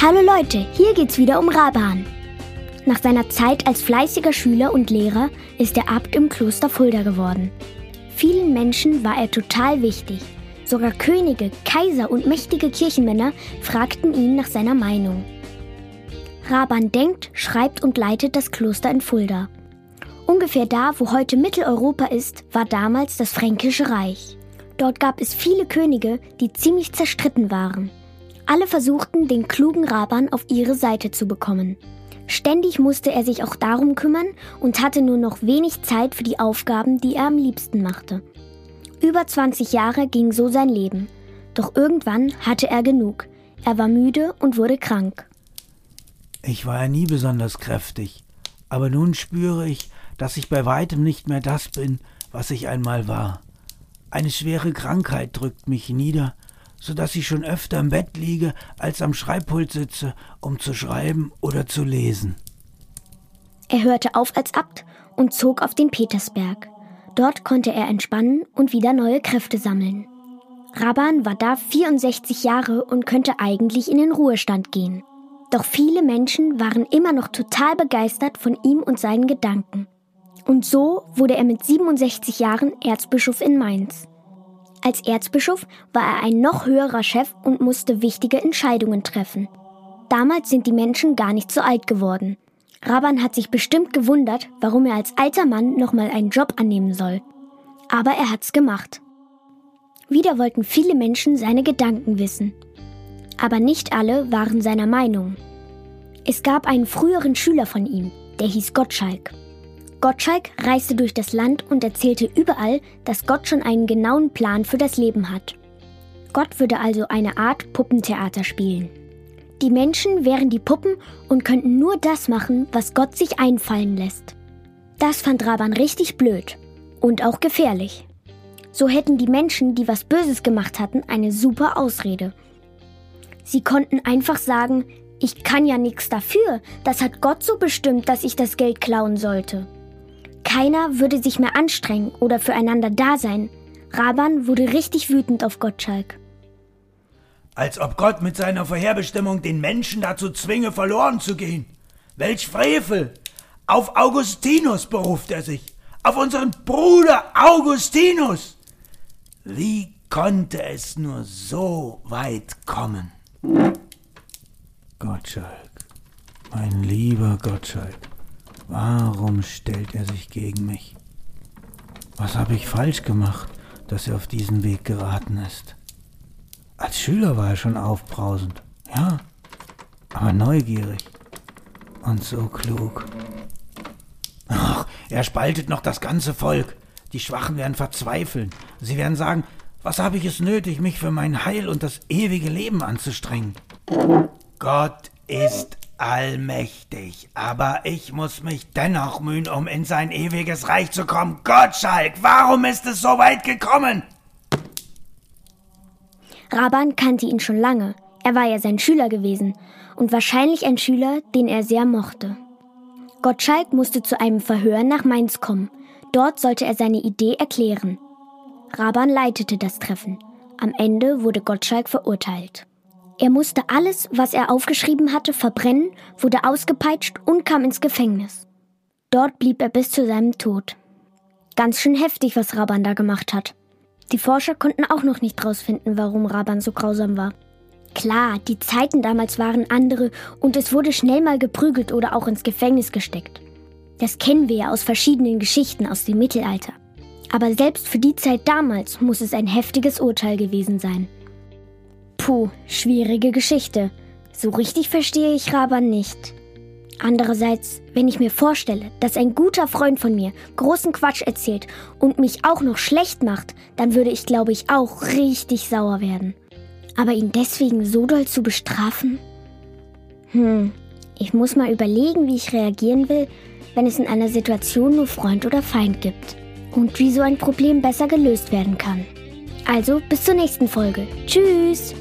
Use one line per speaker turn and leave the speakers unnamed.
Hallo Leute, hier geht's wieder um Raban. Nach seiner Zeit als fleißiger Schüler und Lehrer ist er Abt im Kloster Fulda geworden. Vielen Menschen war er total wichtig. Sogar Könige, Kaiser und mächtige Kirchenmänner fragten ihn nach seiner Meinung. Raban denkt, schreibt und leitet das Kloster in Fulda. Ungefähr da, wo heute Mitteleuropa ist, war damals das Fränkische Reich. Dort gab es viele Könige, die ziemlich zerstritten waren. Alle versuchten, den klugen Raban auf ihre Seite zu bekommen. Ständig musste er sich auch darum kümmern und hatte nur noch wenig Zeit für die Aufgaben, die er am liebsten machte. Über 20 Jahre ging so sein Leben. Doch irgendwann hatte er genug. Er war müde und wurde krank.
Ich war ja nie besonders kräftig, aber nun spüre ich, dass ich bei weitem nicht mehr das bin, was ich einmal war. Eine schwere Krankheit drückt mich nieder, so dass ich schon öfter im Bett liege, als am Schreibpult sitze, um zu schreiben oder zu lesen.
Er hörte auf als Abt und zog auf den Petersberg. Dort konnte er entspannen und wieder neue Kräfte sammeln. Raban war da 64 Jahre und könnte eigentlich in den Ruhestand gehen. Doch viele Menschen waren immer noch total begeistert von ihm und seinen Gedanken. Und so wurde er mit 67 Jahren Erzbischof in Mainz. Als Erzbischof war er ein noch höherer Chef und musste wichtige Entscheidungen treffen. Damals sind die Menschen gar nicht so alt geworden. Raban hat sich bestimmt gewundert, warum er als alter Mann nochmal einen Job annehmen soll. Aber er hat's gemacht. Wieder wollten viele Menschen seine Gedanken wissen. Aber nicht alle waren seiner Meinung. Es gab einen früheren Schüler von ihm, der hieß Gottschalk. Gottschalk reiste durch das Land und erzählte überall, dass Gott schon einen genauen Plan für das Leben hat. Gott würde also eine Art Puppentheater spielen. Die Menschen wären die Puppen und könnten nur das machen, was Gott sich einfallen lässt. Das fand Raban richtig blöd und auch gefährlich. So hätten die Menschen, die was Böses gemacht hatten, eine super Ausrede. Sie konnten einfach sagen, ich kann ja nichts dafür, das hat Gott so bestimmt, dass ich das Geld klauen sollte. Keiner würde sich mehr anstrengen oder füreinander da sein. Raban wurde richtig wütend auf Gottschalk.
Als ob Gott mit seiner Vorherbestimmung den Menschen dazu zwinge, verloren zu gehen. Welch Frevel! Auf Augustinus beruft er sich. Auf unseren Bruder Augustinus. Wie konnte es nur so weit kommen? Gottschalk, mein lieber Gottschalk. Warum stellt er sich gegen mich? Was habe ich falsch gemacht, dass er auf diesen Weg geraten ist? Als Schüler war er schon aufbrausend, ja, aber neugierig und so klug. Ach, er spaltet noch das ganze Volk. Die Schwachen werden verzweifeln. Sie werden sagen, was habe ich es nötig, mich für mein Heil und das ewige Leben anzustrengen? Gott ist allmächtig, aber ich muss mich dennoch mühen, um in sein ewiges Reich zu kommen. Gottschalk, warum ist es so weit gekommen?
Raban kannte ihn schon lange. Er war ja sein Schüler gewesen und wahrscheinlich ein Schüler, den er sehr mochte. Gottschalk musste zu einem Verhör nach Mainz kommen. Dort sollte er seine Idee erklären. Raban leitete das Treffen. Am Ende wurde Gottschalk verurteilt. Er musste alles, was er aufgeschrieben hatte, verbrennen, wurde ausgepeitscht und kam ins Gefängnis. Dort blieb er bis zu seinem Tod. Ganz schön heftig, was Raban da gemacht hat. Die Forscher konnten auch noch nicht rausfinden, warum Raban so grausam war. Klar, die Zeiten damals waren andere und es wurde schnell mal geprügelt oder auch ins Gefängnis gesteckt. Das kennen wir ja aus verschiedenen Geschichten aus dem Mittelalter. Aber selbst für die Zeit damals muss es ein heftiges Urteil gewesen sein. Puh, schwierige Geschichte. So richtig verstehe ich Raban nicht. Andererseits, wenn ich mir vorstelle, dass ein guter Freund von mir großen Quatsch erzählt und mich auch noch schlecht macht, dann würde ich, glaube ich, auch richtig sauer werden. Aber ihn deswegen so doll zu bestrafen? Hm, ich muss mal überlegen, wie ich reagieren will, wenn es in einer Situation nur Freund oder Feind gibt. Und wie so ein Problem besser gelöst werden kann. Also bis zur nächsten Folge. Tschüss!